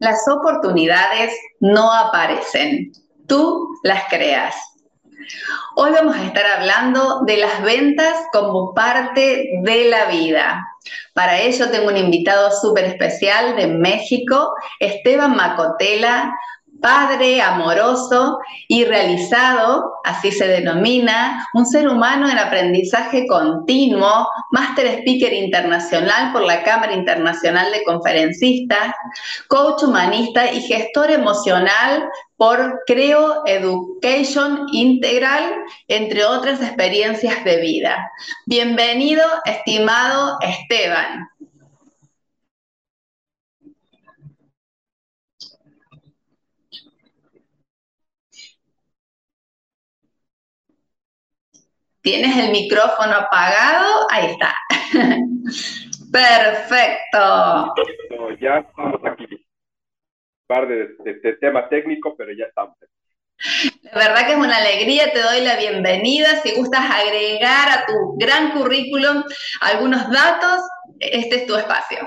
Las oportunidades no aparecen, tú las creas. Hoy vamos a estar hablando de las ventas como parte de la vida. Para ello tengo un invitado súper especial de México, Esteban Macotela, padre amoroso y realizado, así se denomina, un ser humano en aprendizaje continuo, máster speaker internacional por la Cámara Internacional de Conferencistas, coach humanista y gestor emocional por Creo Education Integral, entre otras experiencias de vida. Bienvenido, estimado Esteban. ¿Tienes el micrófono apagado? Ahí está. Perfecto. ya estamos aquí. Un par de, temas técnicos, pero ya estamos. La verdad que es una alegría, te doy la bienvenida. Si gustas agregar a tu gran currículum algunos datos, este es tu espacio.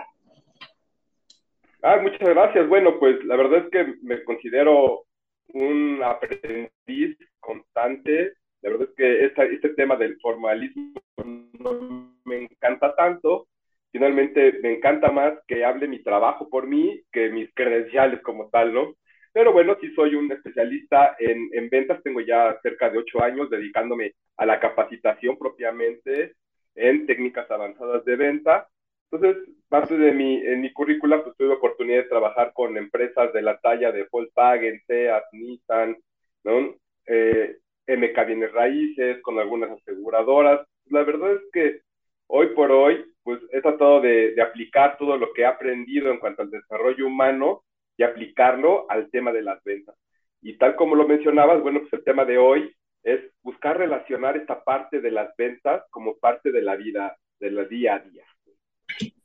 Ah, muchas gracias. Bueno, pues la verdad es que me considero un aprendiz constante la verdad es que este tema del formalismo no me encanta tanto. Finalmente, me encanta más que hable mi trabajo por mí que mis credenciales como tal, ¿no? Pero bueno, sí soy un especialista en, en ventas, tengo ya cerca de ocho años dedicándome a la capacitación propiamente en técnicas avanzadas de venta. Entonces, parte de mi, en mi currícula, pues tuve oportunidad de trabajar con empresas de la talla de Volkswagen, Seat, Nissan, ¿no? Eh, MK Bienes Raíces, con algunas aseguradoras. La verdad es que hoy por hoy, pues he tratado de, aplicar todo lo que he aprendido en cuanto al desarrollo humano y aplicarlo al tema de las ventas. Y tal como lo mencionabas, bueno, pues el tema de hoy es buscar relacionar esta parte de las ventas como parte de la vida, de la día a día.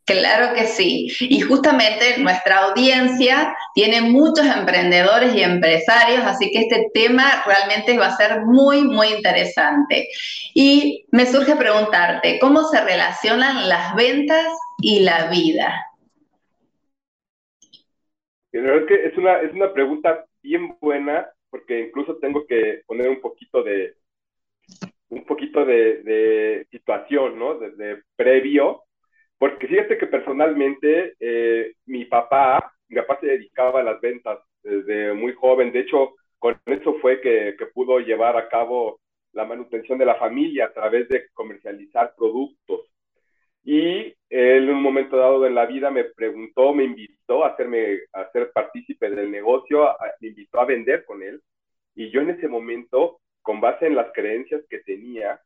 Claro que sí. Y justamente nuestra audiencia tiene muchos emprendedores y empresarios, así que este tema realmente va a ser muy, muy interesante. Y me surge preguntarte, ¿cómo se relacionan las ventas y la vida? Es que es una, es una pregunta bien buena, porque incluso tengo que poner un poquito de, un poquito de, situación, ¿no? de previo porque fíjate que personalmente eh, mi papá, mi papá se dedicaba a las ventas desde muy joven. De hecho, con eso fue que, que pudo llevar a cabo la manutención de la familia a través de comercializar productos. Y él en un momento dado en la vida me preguntó, me invitó a hacerme a ser partícipe del negocio, me invitó a vender con él. Y yo en ese momento, con base en las creencias que tenía,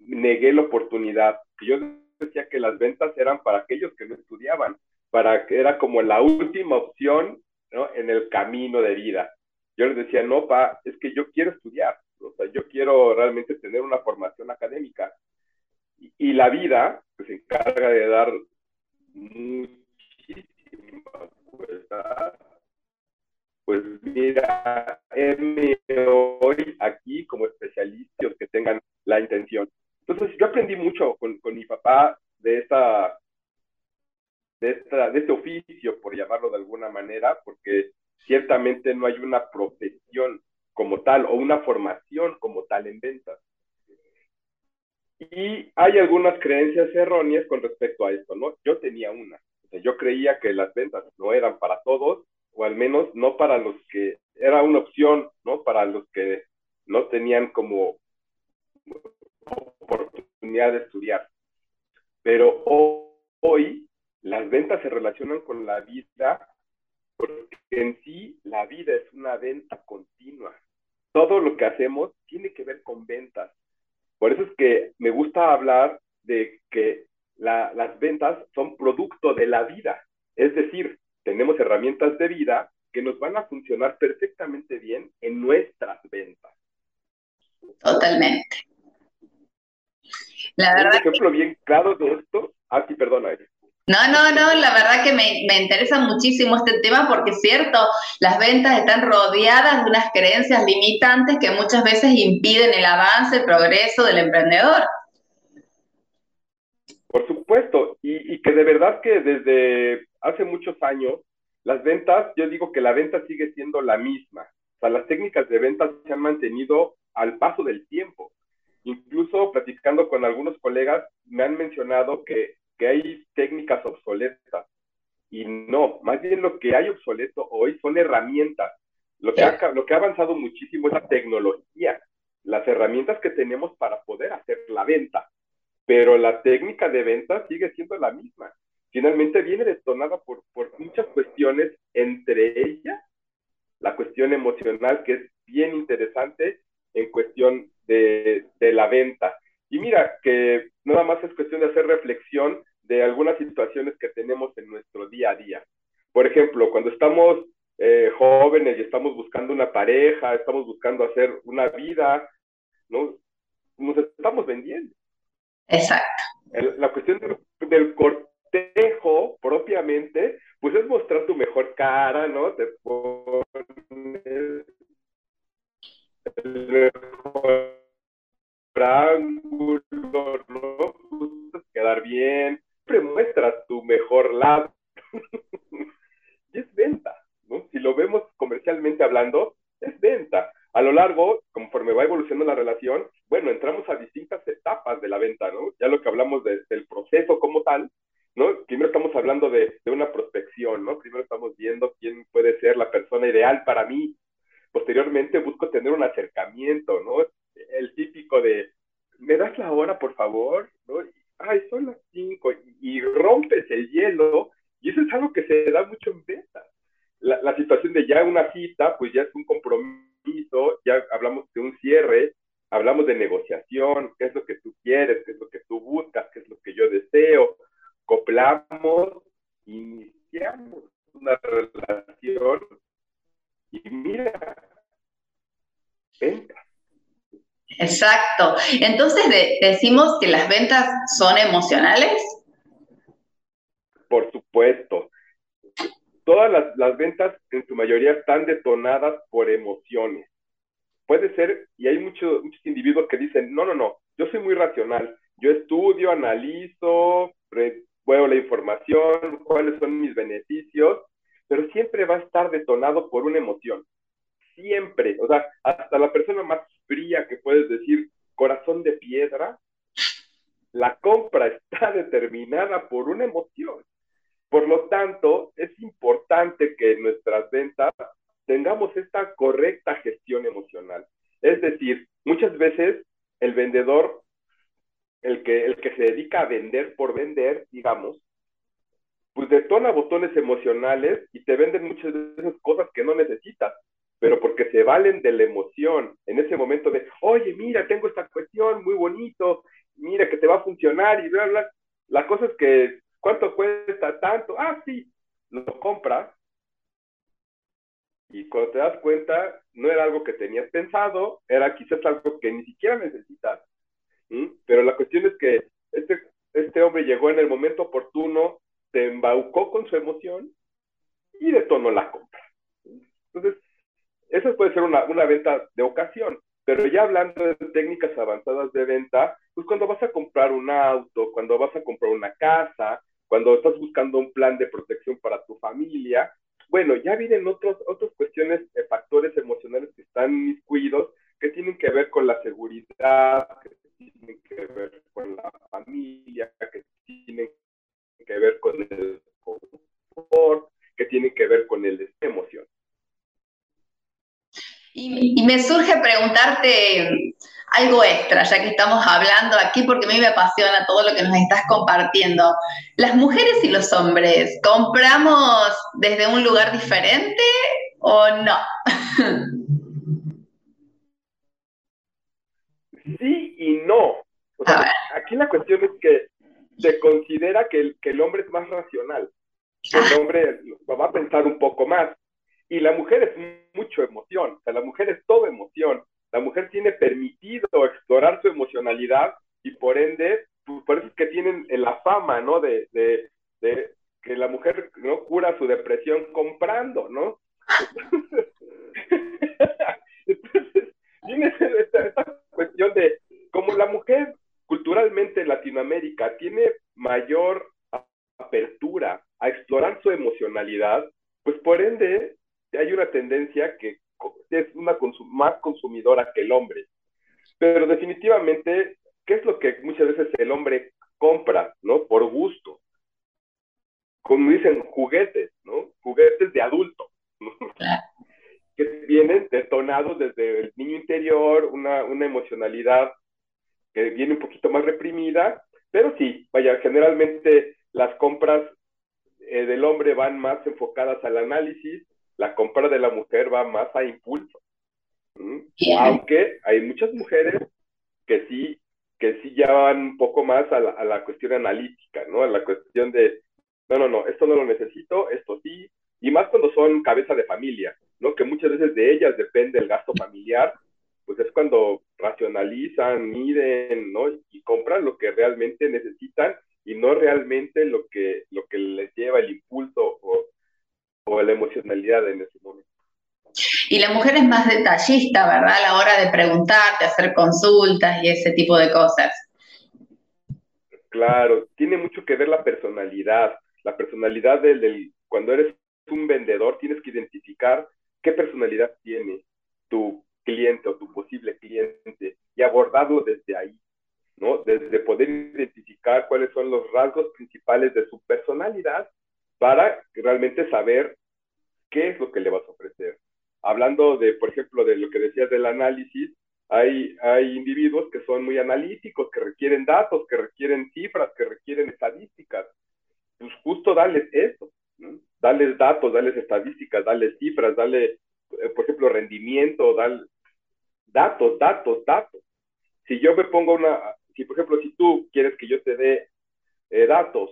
negué la oportunidad. Yo decía que las ventas eran para aquellos que no estudiaban, para que era como la última opción ¿no? en el camino de vida. Yo les decía, no, pa, es que yo quiero estudiar, o sea, yo quiero realmente tener una formación académica. Y, la vida pues, se encarga de dar muchísimas Pues mira, hoy aquí como especialistas que tengan la intención. Entonces, yo aprendí mucho con, de esta, de este oficio, por llamarlo de alguna manera, porque ciertamente no hay una profesión como tal o una formación como tal en ventas. Y hay algunas creencias erróneas con respecto a esto, ¿no? Yo tenía una. yo creía que las ventas no eran para todos, o al menos no para los que era una opción, ¿no? Para los que no tenían como oportunidad de estudiar. Pero hoy las ventas se relacionan con la vida porque en sí la vida es una venta continua. Todo lo que hacemos tiene que ver con ventas. Por eso es que me gusta hablar de que las ventas son producto de la vida. Es decir, tenemos herramientas de vida que nos van a funcionar perfectamente bien en nuestras ventas. Totalmente. La verdad Un ejemplo bien claro de esto. Ah, sí, perdona. No, no, no, la verdad que me, me, interesa muchísimo este tema porque es cierto, las ventas están rodeadas de unas creencias limitantes que muchas veces impiden el avance, el progreso del emprendedor. Por supuesto, y, y que de verdad que desde hace muchos años, las ventas, yo digo que la venta sigue siendo la misma. O sea, las técnicas de ventas se han mantenido al paso del tiempo. Incluso platicando con algunos colegas, me han mencionado que que hay técnicas obsoletas. Y no, más bien lo que hay obsoleto hoy son herramientas. Lo que, ha, lo que ha avanzado muchísimo es la tecnología, las herramientas que tenemos para poder hacer la venta. Pero la técnica de venta sigue siendo la misma. Finalmente viene detonada por, por muchas cuestiones, entre ellas la cuestión emocional, que es bien interesante en cuestión de, de la venta. Y mira, que nada más es cuestión de hacer reflexión de algunas situaciones que tenemos en nuestro día a día. Por ejemplo, cuando estamos eh, jóvenes y estamos buscando una pareja, estamos buscando hacer una vida, ¿no? Nos estamos vendiendo. Exacto. la cuestión del, cortejo propiamente, pues es mostrar tu mejor cara, ¿no? Te pones el mejor ángulo, ¿no? Quedar bien, muestras tu mejor lado. y es venta, ¿no? Si lo vemos comercialmente hablando, es venta. A lo largo, conforme va evolucionando la relación, bueno, entramos a distintas etapas de la venta, ¿no? Ya lo que hablamos del proceso como tal, ¿no? Primero estamos hablando de, de una prospección, ¿no? Primero estamos viendo quién puede ser la persona ideal para mí. Posteriormente busco tener un acercamiento, ¿no? De, ¿me das la hora, por favor? ¿no? ay, son las cinco, y, rompes el hielo, y eso es algo que se da mucho en venta. La, la situación de ya una cita, pues ya es un compromiso, ya hablamos de un cierre, hablamos de negociación, qué es lo que tú quieres, qué es lo que tú buscas, qué es lo que yo deseo, coplamos, iniciamos una relación y mira, venta. Exacto. Entonces decimos que las ventas son emocionales. Por supuesto. Todas las, ventas en su mayoría están detonadas por emociones. Puede ser, y hay muchos muchos individuos que dicen, no, no, no, yo soy muy racional, yo estudio, analizo, veo la información, cuáles son mis beneficios, pero siempre va a estar detonado por una emoción siempre, o sea, hasta la persona más que puedes decir corazón de piedra, la compra está determinada por una emoción. Por lo tanto, es importante que en nuestras ventas tengamos esta correcta gestión emocional. Es decir, muchas veces el vendedor, el que, el que se dedica a vender por vender, digamos, pues detona botones emocionales y te venden muchas veces cosas que no necesitas pero porque se valen de la emoción, en ese momento de, oye, mira, tengo esta cuestión muy bonito, mira que te va a funcionar y bla, bla. La cosa es que, ¿cuánto cuesta tanto? Ah, sí, lo compras. Y cuando te das cuenta, no era algo que tenías pensado, era quizás algo que ni siquiera necesitas. Pero la cuestión es que este, este hombre llegó en el momento oportuno, te embaucó con su emoción y detonó la compra. Entonces, esa puede ser una, una venta de ocasión, pero ya hablando de técnicas avanzadas de venta, pues cuando vas a comprar un auto, cuando vas a comprar una casa, cuando estás buscando un plan de protección para tu familia, bueno, ya vienen otros, otras cuestiones, eh, factores emocionales que están miscuidos, que tienen que ver con la seguridad, que tienen que ver con la familia, que tienen que ver con el confort, que tienen que ver con el emoción. Y, me surge preguntarte algo extra, ya que estamos hablando aquí, porque a mí me apasiona todo lo que nos estás compartiendo. ¿Las mujeres y los hombres compramos desde un lugar diferente o no? Sí y no. aquí la cuestión es que se considera que el, que el hombre es más racional. El hombre va a pensar un poco más. Y la mujer es mucho emoción, o sea, la mujer es todo emoción. La mujer tiene permitido explorar su emocionalidad y por ende, pues, por eso es que tienen la fama, ¿no? De, de, que la mujer no cura su depresión comprando, ¿no? Entonces, tiene esta, esta cuestión de como la mujer culturalmente en Latinoamérica tiene mayor apertura a explorar su emocionalidad, pues por ende una tendencia que es una más consumidora que el hombre. Pero definitivamente, ¿qué es lo que muchas veces el hombre compra, ¿no? Por gusto. Como dicen, juguetes, ¿no? Juguetes de adulto. que vienen detonados desde el niño interior, una, una emocionalidad que viene un poquito más reprimida, pero sí, vaya, generalmente las compras eh, del hombre van más enfocadas al análisis, la compra de la mujer va más a impulso. Aunque hay muchas mujeres que sí, que sí ya van un poco más a la, a la cuestión analítica, ¿no? A la cuestión de, no, no, no, esto no lo necesito, esto sí, y más cuando son cabeza de familia, ¿no? Que muchas veces de ellas depende el gasto familiar, pues es cuando racionalizan, miden, ¿no? Y compran lo que realmente necesitan y no realmente lo que, lo que les lleva el impulso o, o la emocionalidad en ese momento. Y la mujer es más detallista, ¿verdad? A la hora de preguntarte, hacer consultas y ese tipo de cosas. Claro, tiene mucho que ver la personalidad. La personalidad del, del cuando eres un vendedor, tienes que identificar qué personalidad tiene tu cliente o tu posible cliente y abordarlo desde ahí, ¿no? Desde poder identificar cuáles son los rasgos principales de su personalidad para realmente saber qué es lo que le vas a ofrecer. Hablando de, por ejemplo, de lo que decías del análisis, hay, hay individuos que son muy analíticos, que requieren datos, que requieren cifras, que requieren estadísticas. Pues justo darles eso, ¿no? darles datos, darles estadísticas, darles cifras, darle, eh, por ejemplo, rendimiento, dar datos, datos, datos. Si yo me pongo una, si por ejemplo, si tú quieres que yo te dé eh, datos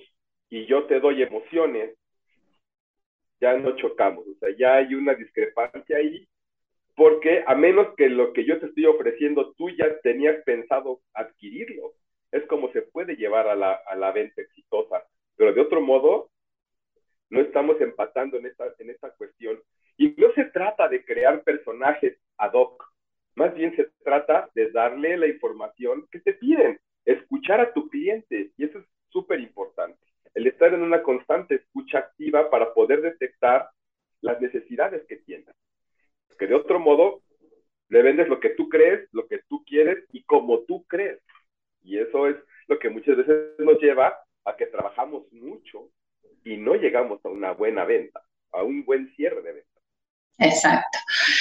y yo te doy emociones, ya no chocamos, o sea, ya hay una discrepancia ahí, porque a menos que lo que yo te estoy ofreciendo tú ya tenías pensado adquirirlo, es como se puede llevar a la, a la venta exitosa, pero de otro modo, no estamos empatando en esta, en esta cuestión. Y no se trata de crear personajes ad hoc, más bien se trata de darle la información que te piden, escuchar a tu cliente, y eso es súper importante el estar en una constante escucha activa para poder detectar las necesidades que tienes. Que de otro modo, le vendes lo que tú crees, lo que tú quieres y como tú crees. Y eso es lo que muchas veces nos lleva a que trabajamos mucho y no llegamos a una buena venta, a un buen cierre de venta. Exacto.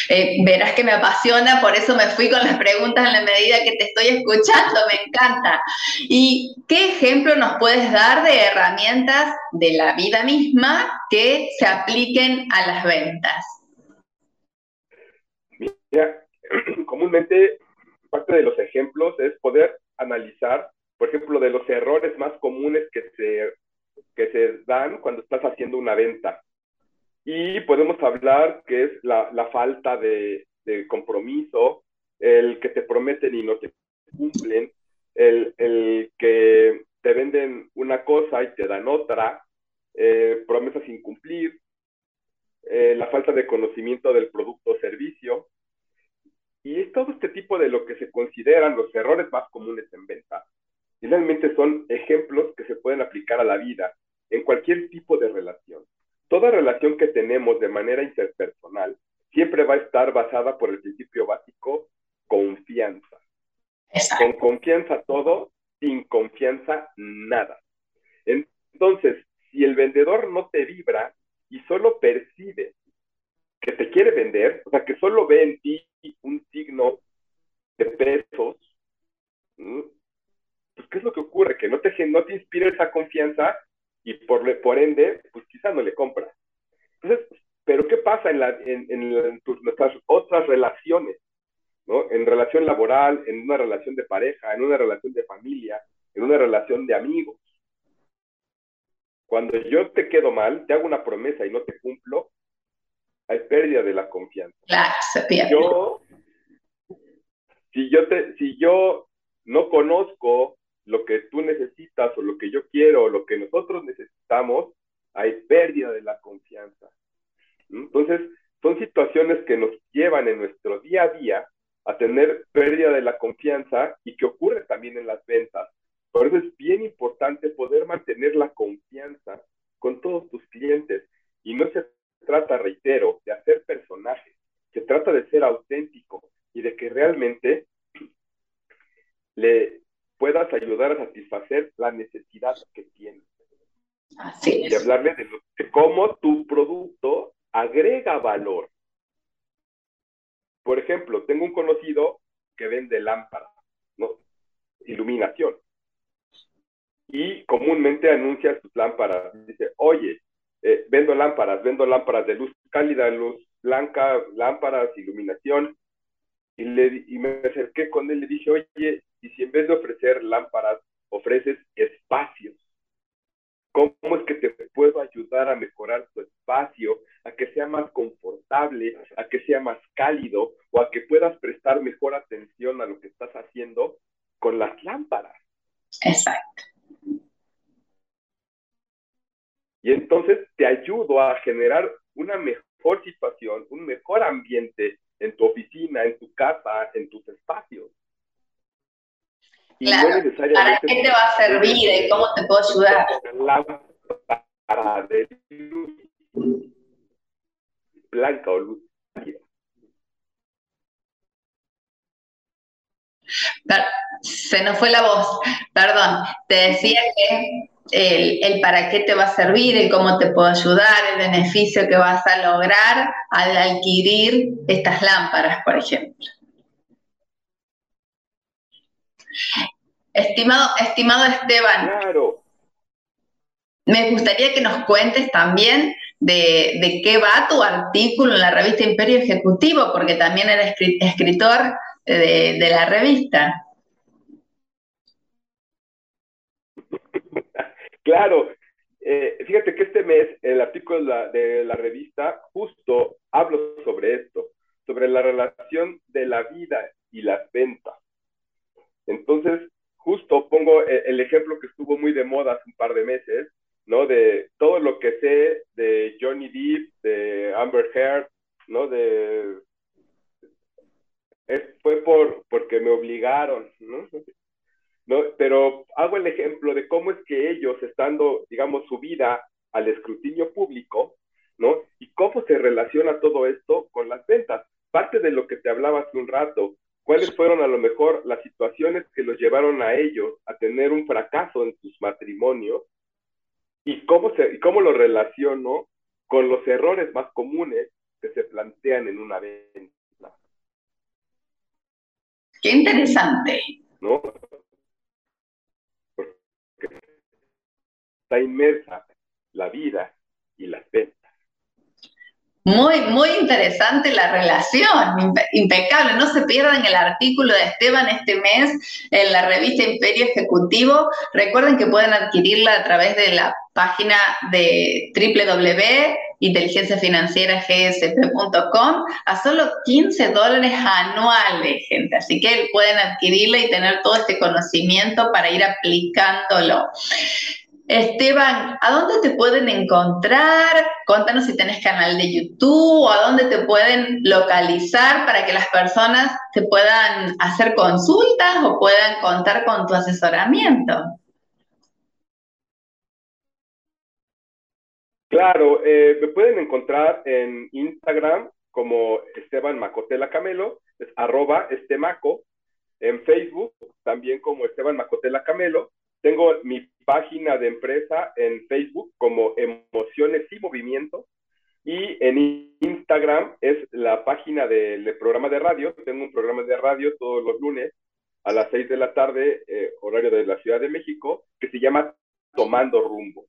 Eh, verás que me apasiona, por eso me fui con las preguntas en la medida que te estoy escuchando, me encanta. ¿Y qué ejemplo nos puedes dar de herramientas de la vida misma que se apliquen a las ventas? Mira, comúnmente parte de los ejemplos es poder analizar, por ejemplo, de los errores más comunes que se, que se dan cuando estás haciendo una venta y podemos hablar que es la, la falta de, compromiso, el que te prometen y no te cumplen, el, el que te venden una cosa y te dan otra, eh, promesas sin cumplir, eh, la falta de conocimiento del producto o servicio. Y es todo este tipo de lo que se consideran los errores más comunes en venta. Y realmente son ejemplos que se pueden aplicar a la vida en cualquier tipo de relación toda relación que tenemos de manera interpersonal siempre va a estar basada por el principio básico confianza. Con confianza todo, sin confianza nada. Entonces, si el vendedor no te vibra y solo percibe que te quiere vender, o sea, que solo ve en ti un signo de pesos, pues ¿qué es lo que ocurre? Que no te, no te inspira esa confianza y por, por ende, pues quizá no le compra. Entonces, pero ¿qué pasa en, la, en, en, nuestras otras relaciones? ¿no? En relación laboral, en una relación de pareja, en una relación de familia, en una relación de amigos. Cuando yo te quedo mal, te hago una promesa y no te cumplo, hay pérdida de la confianza. Claro, se pierde. Yo, si yo, te, si yo no conozco lo que tú necesitas o lo que yo quiero o lo que nosotros necesitamos, hay pérdida de la confianza. Entonces, son situaciones que nos llevan en nuestro día a día a tener pérdida de la confianza y que ocurre también en las ventas. Por eso es bien importante poder mantener la confianza con todos tus clientes. Y no se trata, reitero, de hacer personajes, se trata de ser auténtico y de que realmente le puedas ayudar a satisfacer la necesidad que tiene. Así es. Y hablarle de, de cómo tu producto agrega valor. Por ejemplo, tengo un conocido que vende lámparas, ¿no? Iluminación. Y comúnmente anuncia sus lámparas. Dice, oye, eh, vendo lámparas, vendo lámparas de luz cálida, luz blanca, lámparas, iluminación. Y, le, y me acerqué con él y le dije, oye, y si en vez de ofrecer lámparas, ofreces espacios, ¿cómo es que te puedo ayudar a mejorar tu espacio, a que sea más confortable, a que sea más cálido o a que puedas prestar mejor atención a lo que estás haciendo con las lámparas? Exacto. Y entonces te ayudo a generar una mejor situación, un mejor ambiente en tu oficina, en tu casa, en tus espacios. Y claro, no necesariamente ¿para qué te va a servir y cómo te puedo ayudar? Lámpara de luz blanca o luz Se nos fue la voz, perdón. Te decía que el, el, para qué te va a servir, el cómo te puedo ayudar, el beneficio que vas a lograr al adquirir estas lámparas, por ejemplo. Estimado, estimado Esteban, me gustaría que nos cuentes también de, de, qué va tu artículo en la revista Imperio Ejecutivo, porque también eres escritor de, de la revista. Claro, eh, fíjate que este mes el artículo de la, de la, revista justo hablo sobre esto, sobre la relación de la vida y las ventas. Entonces, justo pongo e, el ejemplo que estuvo muy de moda hace un par de meses, ¿no? De todo lo que sé de Johnny Depp, de Amber Heard, ¿no? De... Fue por, porque me obligaron, ¿no? ¿no? Pero hago el ejemplo de cómo es que ellos, estando, digamos, su vida al escrutinio público, ¿no? Y cómo se relaciona todo esto con las ventas. Parte de lo que te hablaba hace un rato, cuáles fueron a lo mejor las situaciones que los llevaron a ellos a tener un fracaso en sus matrimonios y cómo, se, y cómo lo relaciono con los errores más comunes que se plantean en una venta. Qué interesante. ¿No? está inmersa la vida y las ventas. Muy, muy interesante la relación, impecable. No se pierdan el artículo de Esteban este mes en la revista Imperio Ejecutivo. Recuerden que pueden adquirirla a través de la página de www.inteligenciafinancieragsp.com a solo 15 dólares anuales, gente. Así que pueden adquirirla y tener todo este conocimiento para ir aplicándolo. Esteban, ¿a dónde te pueden encontrar? Cuéntanos si tenés canal de YouTube o a dónde te pueden localizar para que las personas te puedan hacer consultas o puedan contar con tu asesoramiento. Claro, eh, me pueden encontrar en Instagram como Esteban Macotela Camelo, es arroba estemaco, en Facebook también como Esteban Macotela Camelo, tengo mi página de empresa en Facebook como Emociones y Movimiento y en Instagram es la página del programa de radio. Tengo un programa de radio todos los lunes a las 6 de la tarde, eh, horario de la Ciudad de México, que se llama Tomando Rumbo.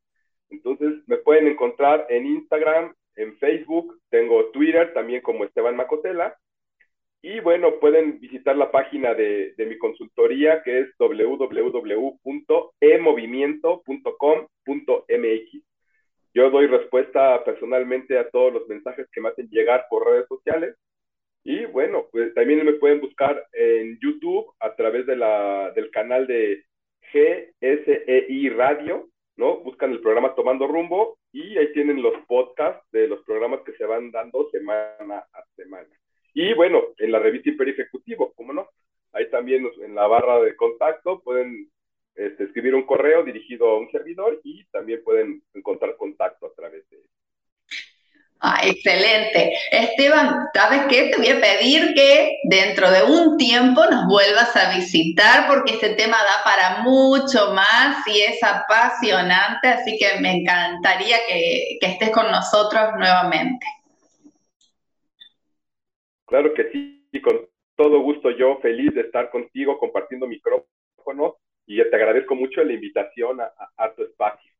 Entonces me pueden encontrar en Instagram, en Facebook, tengo Twitter también como Esteban Macotela y bueno, pueden visitar la página de, de mi consultoría que es www.emovimiento.com.mx. doy respuesta personalmente a todos los mensajes que me hacen llegar por redes sociales. Y bueno, pues también me pueden buscar en YouTube a través de la, del canal de GSEI Radio, ¿no? Buscan el programa Tomando Rumbo y ahí tienen los podcasts de los programas que se van dando semana a semana. Y bueno, en la revista Imperio Ejecutivo, ¿cómo no? Ahí también en la barra de contacto pueden este, escribir un correo dirigido a un servidor y también pueden encontrar contacto a través de Ah, excelente. Esteban, ¿sabes qué? Te voy a pedir que dentro de un tiempo nos vuelvas a visitar porque este tema da para mucho más y es apasionante, así que me encantaría que, que estés con nosotros nuevamente. Claro que sí, y con todo gusto yo feliz de estar contigo compartiendo micrófono y te agradezco mucho la invitación a, tu espacio.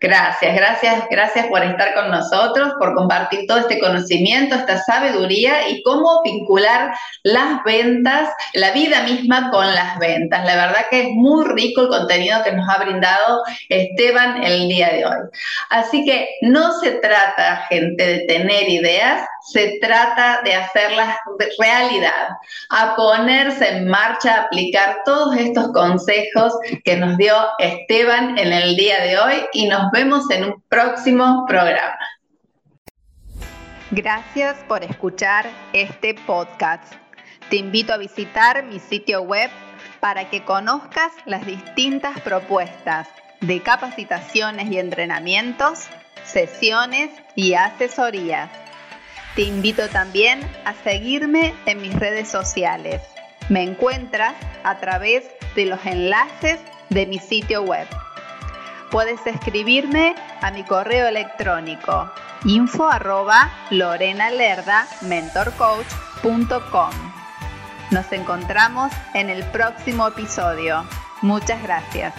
Gracias, gracias, gracias por estar con nosotros, por compartir todo este conocimiento, esta sabiduría y cómo vincular las ventas, la vida misma con las ventas. La verdad que es muy rico el contenido que nos ha brindado Esteban el día de hoy. Así que no se trata, gente, de tener ideas, se trata de hacerlas realidad, a ponerse en marcha, a aplicar todos estos consejos que nos dio Esteban en el día de hoy y nos vemos en un próximo programa. Gracias por escuchar este podcast. Te invito a visitar mi sitio web para que conozcas las distintas propuestas de capacitaciones y entrenamientos, sesiones y asesorías te invito también a seguirme en mis redes sociales. Me encuentras a través de los enlaces de mi sitio web. Puedes escribirme a mi correo electrónico info arroba mentorcoach.com. Nos encontramos en el próximo episodio. Muchas gracias.